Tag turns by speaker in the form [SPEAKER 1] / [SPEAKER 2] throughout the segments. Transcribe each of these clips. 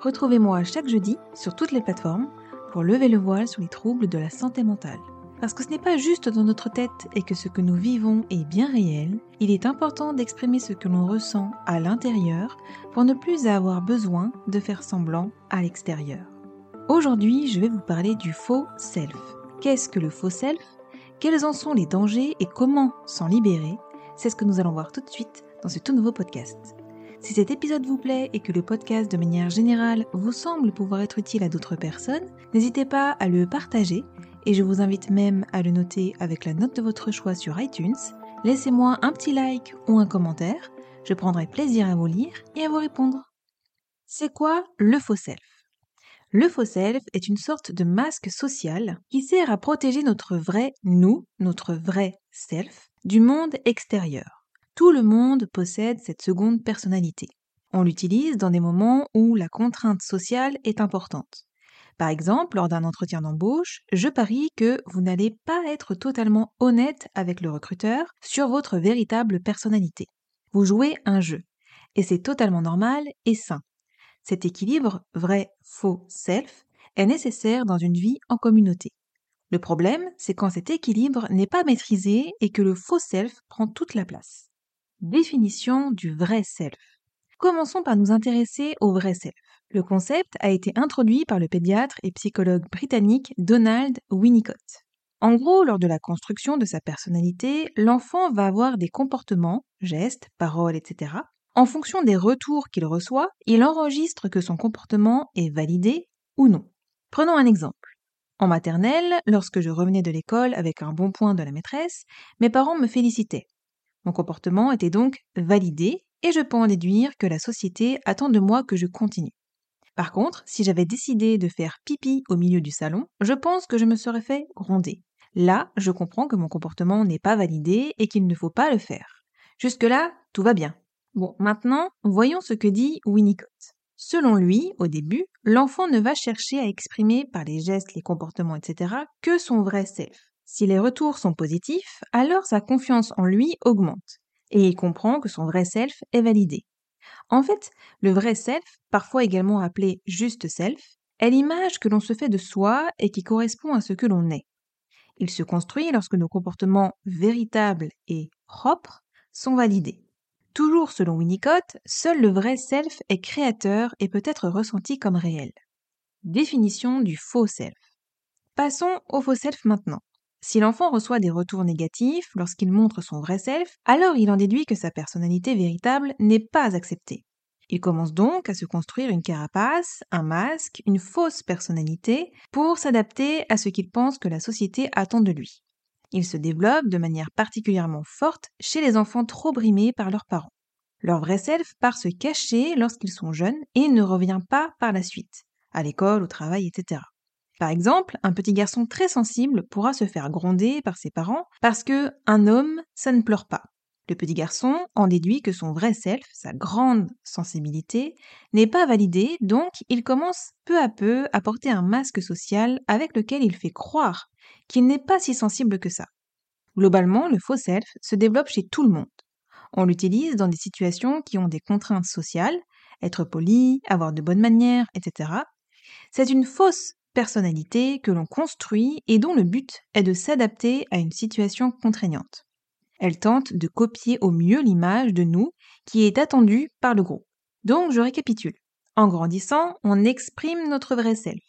[SPEAKER 1] Retrouvez-moi chaque jeudi sur toutes les plateformes pour lever le voile sur les troubles de la santé mentale. Parce que ce n'est pas juste dans notre tête et que ce que nous vivons est bien réel, il est important d'exprimer ce que l'on ressent à l'intérieur pour ne plus avoir besoin de faire semblant à l'extérieur. Aujourd'hui, je vais vous parler du faux self. Qu'est-ce que le faux self? Quels en sont les dangers et comment s'en libérer? C'est ce que nous allons voir tout de suite dans ce tout nouveau podcast. Si cet épisode vous plaît et que le podcast de manière générale vous semble pouvoir être utile à d'autres personnes, n'hésitez pas à le partager et je vous invite même à le noter avec la note de votre choix sur iTunes. Laissez-moi un petit like ou un commentaire, je prendrai plaisir à vous lire et à vous répondre. C'est quoi le faux self? Le faux self est une sorte de masque social qui sert à protéger notre vrai nous, notre vrai self, du monde extérieur. Tout le monde possède cette seconde personnalité. On l'utilise dans des moments où la contrainte sociale est importante. Par exemple, lors d'un entretien d'embauche, je parie que vous n'allez pas être totalement honnête avec le recruteur sur votre véritable personnalité. Vous jouez un jeu. Et c'est totalement normal et sain. Cet équilibre vrai-faux self est nécessaire dans une vie en communauté. Le problème, c'est quand cet équilibre n'est pas maîtrisé et que le faux self prend toute la place. Définition du vrai self. Commençons par nous intéresser au vrai self. Le concept a été introduit par le pédiatre et psychologue britannique Donald Winnicott. En gros, lors de la construction de sa personnalité, l'enfant va avoir des comportements, gestes, paroles, etc. En fonction des retours qu'il reçoit, il enregistre que son comportement est validé ou non. Prenons un exemple. En maternelle, lorsque je revenais de l'école avec un bon point de la maîtresse, mes parents me félicitaient. Mon comportement était donc validé et je peux en déduire que la société attend de moi que je continue. Par contre, si j'avais décidé de faire pipi au milieu du salon, je pense que je me serais fait gronder. Là, je comprends que mon comportement n'est pas validé et qu'il ne faut pas le faire. Jusque-là, tout va bien. Bon, maintenant, voyons ce que dit Winnicott. Selon lui, au début, l'enfant ne va chercher à exprimer par les gestes, les comportements, etc., que son vrai self. Si les retours sont positifs, alors sa confiance en lui augmente et il comprend que son vrai self est validé. En fait, le vrai self, parfois également appelé juste self, est l'image que l'on se fait de soi et qui correspond à ce que l'on est. Il se construit lorsque nos comportements véritables et propres sont validés. Toujours selon Winnicott, seul le vrai self est créateur et peut être ressenti comme réel. Définition du faux self. Passons au faux self maintenant. Si l'enfant reçoit des retours négatifs lorsqu'il montre son vrai self, alors il en déduit que sa personnalité véritable n'est pas acceptée. Il commence donc à se construire une carapace, un masque, une fausse personnalité pour s'adapter à ce qu'il pense que la société attend de lui. Il se développe de manière particulièrement forte chez les enfants trop brimés par leurs parents. Leur vrai self part se cacher lorsqu'ils sont jeunes et ne revient pas par la suite, à l'école, au travail, etc. Par exemple, un petit garçon très sensible pourra se faire gronder par ses parents parce que un homme, ça ne pleure pas. Le petit garçon en déduit que son vrai self, sa grande sensibilité, n'est pas validé, donc il commence peu à peu à porter un masque social avec lequel il fait croire qu'il n'est pas si sensible que ça. Globalement, le faux self se développe chez tout le monde. On l'utilise dans des situations qui ont des contraintes sociales, être poli, avoir de bonnes manières, etc. C'est une fausse personnalité que l'on construit et dont le but est de s'adapter à une situation contraignante. Elle tente de copier au mieux l'image de nous qui est attendue par le groupe. Donc je récapitule. En grandissant, on exprime notre vrai self.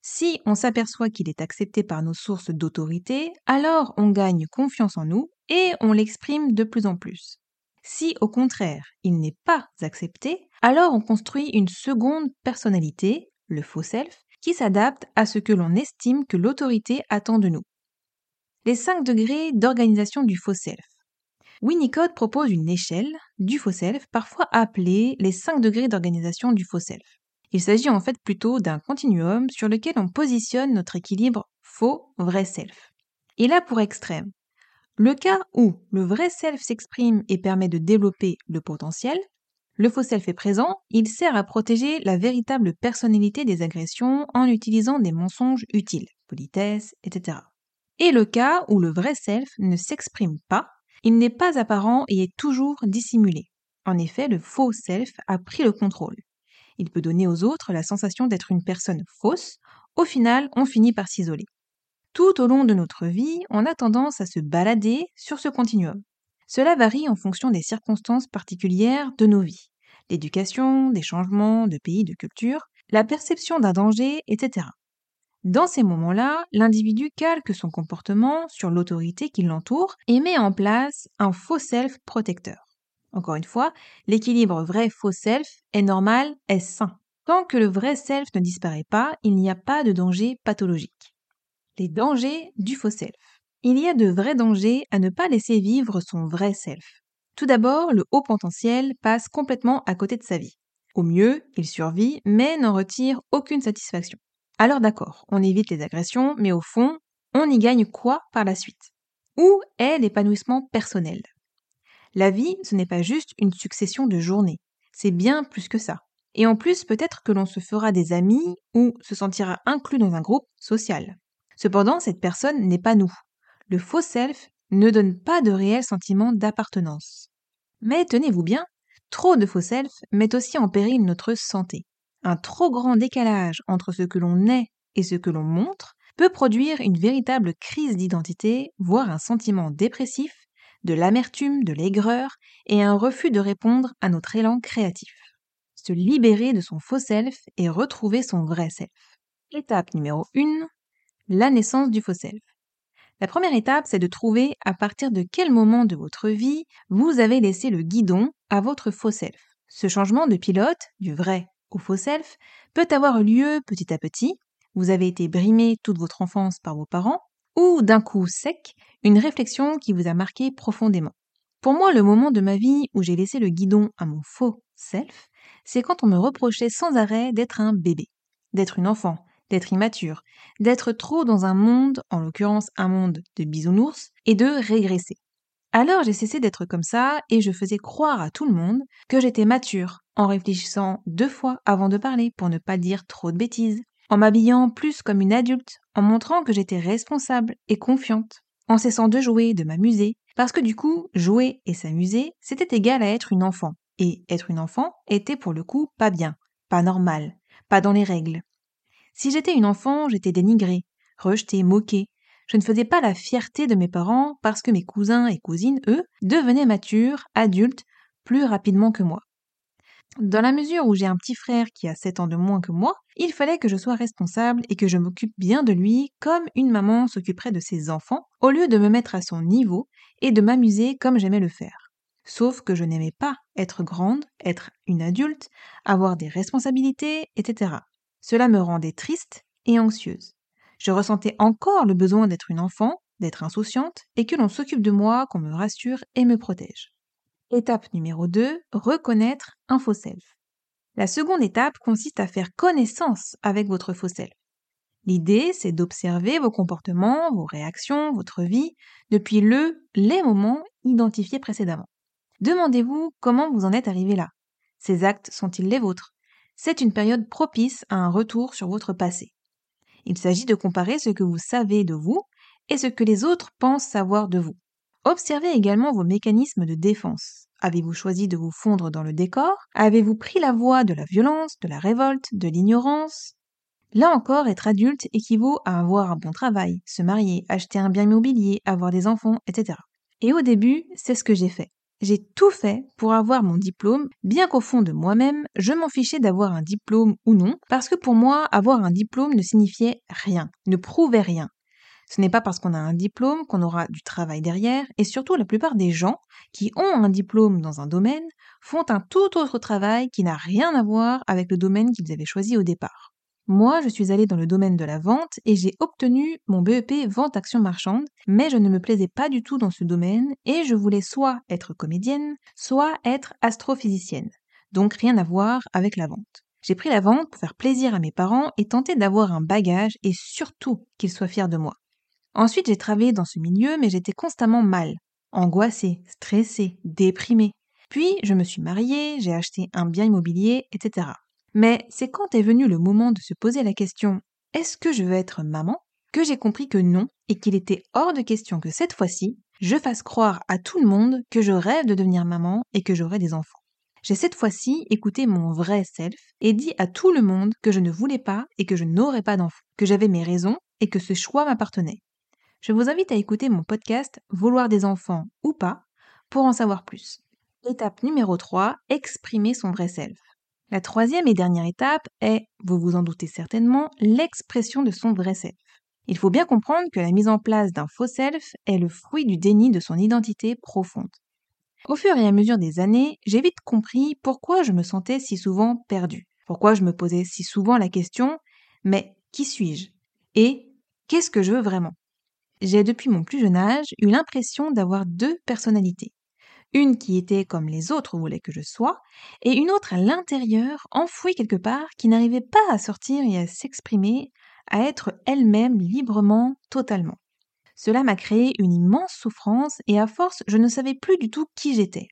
[SPEAKER 1] Si on s'aperçoit qu'il est accepté par nos sources d'autorité, alors on gagne confiance en nous et on l'exprime de plus en plus. Si au contraire il n'est pas accepté, alors on construit une seconde personnalité, le faux self, qui s'adapte à ce que l'on estime que l'autorité attend de nous. Les 5 degrés d'organisation du faux self. Winnicott propose une échelle du faux self, parfois appelée les 5 degrés d'organisation du faux self. Il s'agit en fait plutôt d'un continuum sur lequel on positionne notre équilibre faux-vrai self. Et là pour extrême, le cas où le vrai self s'exprime et permet de développer le potentiel, le faux self est présent, il sert à protéger la véritable personnalité des agressions en utilisant des mensonges utiles, politesse, etc. Et le cas où le vrai self ne s'exprime pas, il n'est pas apparent et est toujours dissimulé. En effet, le faux self a pris le contrôle. Il peut donner aux autres la sensation d'être une personne fausse. Au final, on finit par s'isoler. Tout au long de notre vie, on a tendance à se balader sur ce continuum. Cela varie en fonction des circonstances particulières de nos vies. L'éducation, des changements de pays, de culture, la perception d'un danger, etc. Dans ces moments-là, l'individu calque son comportement sur l'autorité qui l'entoure et met en place un faux self protecteur. Encore une fois, l'équilibre vrai-faux self est normal, est sain. Tant que le vrai self ne disparaît pas, il n'y a pas de danger pathologique. Les dangers du faux self. Il y a de vrais dangers à ne pas laisser vivre son vrai self. Tout d'abord, le haut potentiel passe complètement à côté de sa vie. Au mieux, il survit, mais n'en retire aucune satisfaction. Alors d'accord, on évite les agressions, mais au fond, on y gagne quoi par la suite? Où est l'épanouissement personnel? La vie, ce n'est pas juste une succession de journées, c'est bien plus que ça. Et en plus, peut-être que l'on se fera des amis ou se sentira inclus dans un groupe social. Cependant, cette personne n'est pas nous. Le faux self ne donne pas de réel sentiment d'appartenance. Mais tenez-vous bien, trop de faux self met aussi en péril notre santé. Un trop grand décalage entre ce que l'on est et ce que l'on montre peut produire une véritable crise d'identité, voire un sentiment dépressif, de l'amertume, de l'aigreur et un refus de répondre à notre élan créatif. Se libérer de son faux self et retrouver son vrai self. Étape numéro 1, la naissance du faux self. La première étape, c'est de trouver à partir de quel moment de votre vie vous avez laissé le guidon à votre faux self. Ce changement de pilote, du vrai au faux self, peut avoir lieu petit à petit. Vous avez été brimé toute votre enfance par vos parents, ou d'un coup sec, une réflexion qui vous a marqué profondément. Pour moi, le moment de ma vie où j'ai laissé le guidon à mon faux self, c'est quand on me reprochait sans arrêt d'être un bébé, d'être une enfant, d'être immature, d'être trop dans un monde, en l'occurrence un monde de bisounours, et de régresser. Alors j'ai cessé d'être comme ça et je faisais croire à tout le monde que j'étais mature, en réfléchissant deux fois avant de parler pour ne pas dire trop de bêtises, en m'habillant plus comme une adulte, en montrant que j'étais responsable et confiante, en cessant de jouer, de m'amuser, parce que du coup, jouer et s'amuser, c'était égal à être une enfant. Et être une enfant était pour le coup pas bien, pas normal, pas dans les règles. Si j'étais une enfant, j'étais dénigrée, rejetée, moquée. Je ne faisais pas la fierté de mes parents parce que mes cousins et cousines, eux, devenaient matures, adultes, plus rapidement que moi. Dans la mesure où j'ai un petit frère qui a 7 ans de moins que moi, il fallait que je sois responsable et que je m'occupe bien de lui comme une maman s'occuperait de ses enfants, au lieu de me mettre à son niveau et de m'amuser comme j'aimais le faire. Sauf que je n'aimais pas être grande, être une adulte, avoir des responsabilités, etc. Cela me rendait triste et anxieuse. Je ressentais encore le besoin d'être une enfant, d'être insouciante, et que l'on s'occupe de moi, qu'on me rassure et me protège. Étape numéro 2, reconnaître un faux self. La seconde étape consiste à faire connaissance avec votre faux self. L'idée, c'est d'observer vos comportements, vos réactions, votre vie, depuis le, les moments identifiés précédemment. Demandez-vous comment vous en êtes arrivé là. Ces actes sont-ils les vôtres? C'est une période propice à un retour sur votre passé. Il s'agit de comparer ce que vous savez de vous et ce que les autres pensent savoir de vous. Observez également vos mécanismes de défense. Avez-vous choisi de vous fondre dans le décor? Avez-vous pris la voie de la violence, de la révolte, de l'ignorance? Là encore, être adulte équivaut à avoir un bon travail, se marier, acheter un bien immobilier, avoir des enfants, etc. Et au début, c'est ce que j'ai fait. J'ai tout fait pour avoir mon diplôme, bien qu'au fond de moi-même, je m'en fichais d'avoir un diplôme ou non, parce que pour moi, avoir un diplôme ne signifiait rien, ne prouvait rien. Ce n'est pas parce qu'on a un diplôme qu'on aura du travail derrière, et surtout la plupart des gens qui ont un diplôme dans un domaine font un tout autre travail qui n'a rien à voir avec le domaine qu'ils avaient choisi au départ. Moi, je suis allée dans le domaine de la vente et j'ai obtenu mon BEP vente action marchande, mais je ne me plaisais pas du tout dans ce domaine et je voulais soit être comédienne, soit être astrophysicienne. Donc rien à voir avec la vente. J'ai pris la vente pour faire plaisir à mes parents et tenter d'avoir un bagage et surtout qu'ils soient fiers de moi. Ensuite, j'ai travaillé dans ce milieu, mais j'étais constamment mal, angoissée, stressée, déprimée. Puis, je me suis mariée, j'ai acheté un bien immobilier, etc. Mais c'est quand est venu le moment de se poser la question est-ce que je veux être maman que j'ai compris que non et qu'il était hors de question que cette fois-ci, je fasse croire à tout le monde que je rêve de devenir maman et que j'aurai des enfants. J'ai cette fois-ci écouté mon vrai self et dit à tout le monde que je ne voulais pas et que je n'aurais pas d'enfants, que j'avais mes raisons et que ce choix m'appartenait. Je vous invite à écouter mon podcast Vouloir des enfants ou pas pour en savoir plus. Étape numéro 3, exprimer son vrai self. La troisième et dernière étape est, vous vous en doutez certainement, l'expression de son vrai self. Il faut bien comprendre que la mise en place d'un faux self est le fruit du déni de son identité profonde. Au fur et à mesure des années, j'ai vite compris pourquoi je me sentais si souvent perdue, pourquoi je me posais si souvent la question mais qui suis-je Et qu'est-ce que je veux vraiment? J'ai depuis mon plus jeune âge eu l'impression d'avoir deux personnalités. Une qui était comme les autres voulaient que je sois, et une autre à l'intérieur, enfouie quelque part, qui n'arrivait pas à sortir et à s'exprimer, à être elle-même librement, totalement. Cela m'a créé une immense souffrance et à force, je ne savais plus du tout qui j'étais.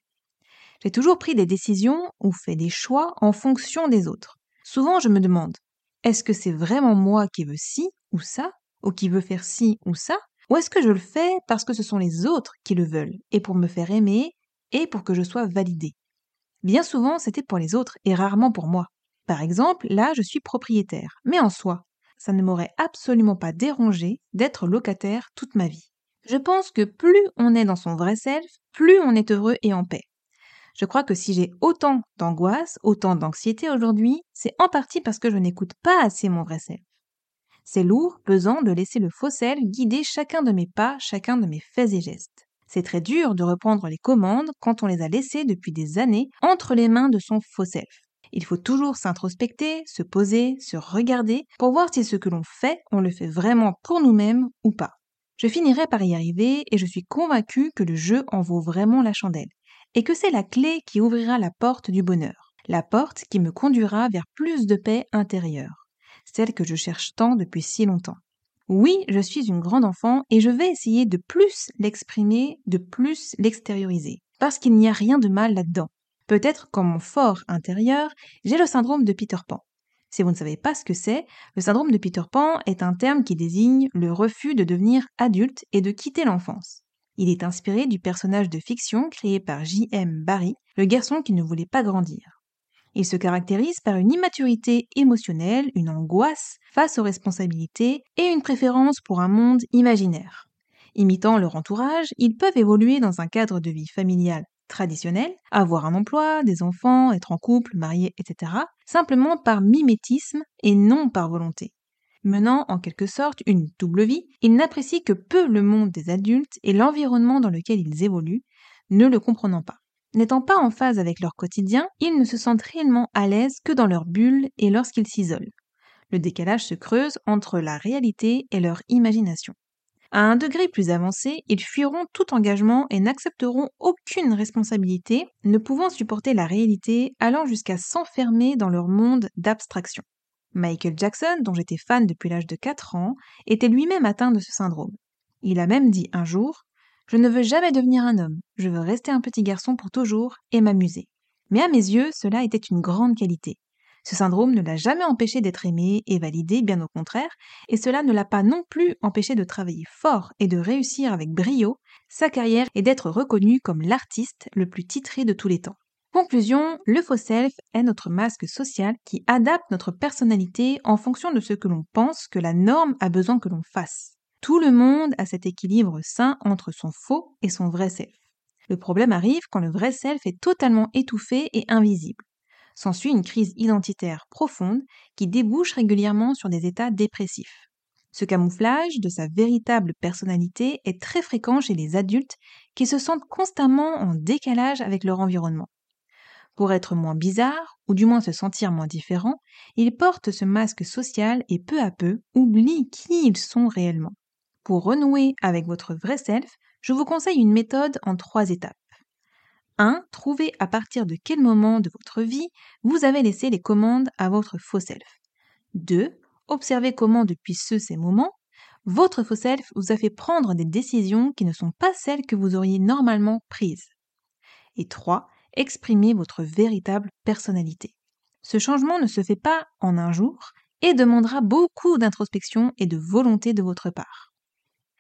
[SPEAKER 1] J'ai toujours pris des décisions ou fait des choix en fonction des autres. Souvent, je me demande, est-ce que c'est vraiment moi qui veux ci ou ça, ou qui veut faire ci ou ça, ou est-ce que je le fais parce que ce sont les autres qui le veulent, et pour me faire aimer, et pour que je sois validée Bien souvent, c'était pour les autres et rarement pour moi. Par exemple, là, je suis propriétaire, mais en soi, ça ne m'aurait absolument pas dérangé d'être locataire toute ma vie. Je pense que plus on est dans son vrai self, plus on est heureux et en paix. Je crois que si j'ai autant d'angoisse, autant d'anxiété aujourd'hui, c'est en partie parce que je n'écoute pas assez mon vrai self. C'est lourd, pesant de laisser le faux self guider chacun de mes pas, chacun de mes faits et gestes. C'est très dur de reprendre les commandes quand on les a laissées depuis des années entre les mains de son faux self. Il faut toujours s'introspecter, se poser, se regarder pour voir si ce que l'on fait, on le fait vraiment pour nous-mêmes ou pas. Je finirai par y arriver et je suis convaincue que le jeu en vaut vraiment la chandelle et que c'est la clé qui ouvrira la porte du bonheur, la porte qui me conduira vers plus de paix intérieure, celle que je cherche tant depuis si longtemps. Oui, je suis une grande enfant et je vais essayer de plus l'exprimer, de plus l'extérioriser, parce qu'il n'y a rien de mal là-dedans. Peut-être comme mon fort intérieur, j'ai le syndrome de Peter Pan. Si vous ne savez pas ce que c'est, le syndrome de Peter Pan est un terme qui désigne le refus de devenir adulte et de quitter l'enfance. Il est inspiré du personnage de fiction créé par J.M. Barrie, le garçon qui ne voulait pas grandir. Il se caractérise par une immaturité émotionnelle, une angoisse face aux responsabilités et une préférence pour un monde imaginaire. Imitant leur entourage, ils peuvent évoluer dans un cadre de vie familial traditionnel, avoir un emploi, des enfants, être en couple, marié, etc., simplement par mimétisme et non par volonté. Menant en quelque sorte une double vie, ils n'apprécient que peu le monde des adultes et l'environnement dans lequel ils évoluent, ne le comprenant pas. N'étant pas en phase avec leur quotidien, ils ne se sentent réellement à l'aise que dans leur bulle et lorsqu'ils s'isolent. Le décalage se creuse entre la réalité et leur imagination. À un degré plus avancé, ils fuiront tout engagement et n'accepteront aucune responsabilité, ne pouvant supporter la réalité, allant jusqu'à s'enfermer dans leur monde d'abstraction. Michael Jackson, dont j'étais fan depuis l'âge de 4 ans, était lui-même atteint de ce syndrome. Il a même dit un jour Je ne veux jamais devenir un homme, je veux rester un petit garçon pour toujours et m'amuser. Mais à mes yeux, cela était une grande qualité. Ce syndrome ne l'a jamais empêché d'être aimé et validé, bien au contraire, et cela ne l'a pas non plus empêché de travailler fort et de réussir avec brio sa carrière et d'être reconnu comme l'artiste le plus titré de tous les temps. Conclusion, le faux self est notre masque social qui adapte notre personnalité en fonction de ce que l'on pense que la norme a besoin que l'on fasse. Tout le monde a cet équilibre sain entre son faux et son vrai self. Le problème arrive quand le vrai self est totalement étouffé et invisible. S'ensuit une crise identitaire profonde qui débouche régulièrement sur des états dépressifs. Ce camouflage de sa véritable personnalité est très fréquent chez les adultes qui se sentent constamment en décalage avec leur environnement. Pour être moins bizarre, ou du moins se sentir moins différent, ils portent ce masque social et peu à peu oublient qui ils sont réellement. Pour renouer avec votre vrai self, je vous conseille une méthode en trois étapes. 1. Trouvez à partir de quel moment de votre vie vous avez laissé les commandes à votre faux self. 2. Observez comment depuis ce ces moments, votre faux self vous a fait prendre des décisions qui ne sont pas celles que vous auriez normalement prises. Et 3. Exprimez votre véritable personnalité. Ce changement ne se fait pas en un jour et demandera beaucoup d'introspection et de volonté de votre part.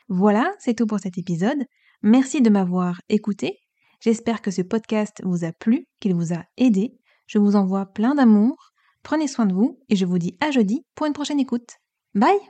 [SPEAKER 1] Voilà, c'est tout pour cet épisode. Merci de m'avoir écouté. J'espère que ce podcast vous a plu, qu'il vous a aidé. Je vous envoie plein d'amour. Prenez soin de vous et je vous dis à jeudi pour une prochaine écoute. Bye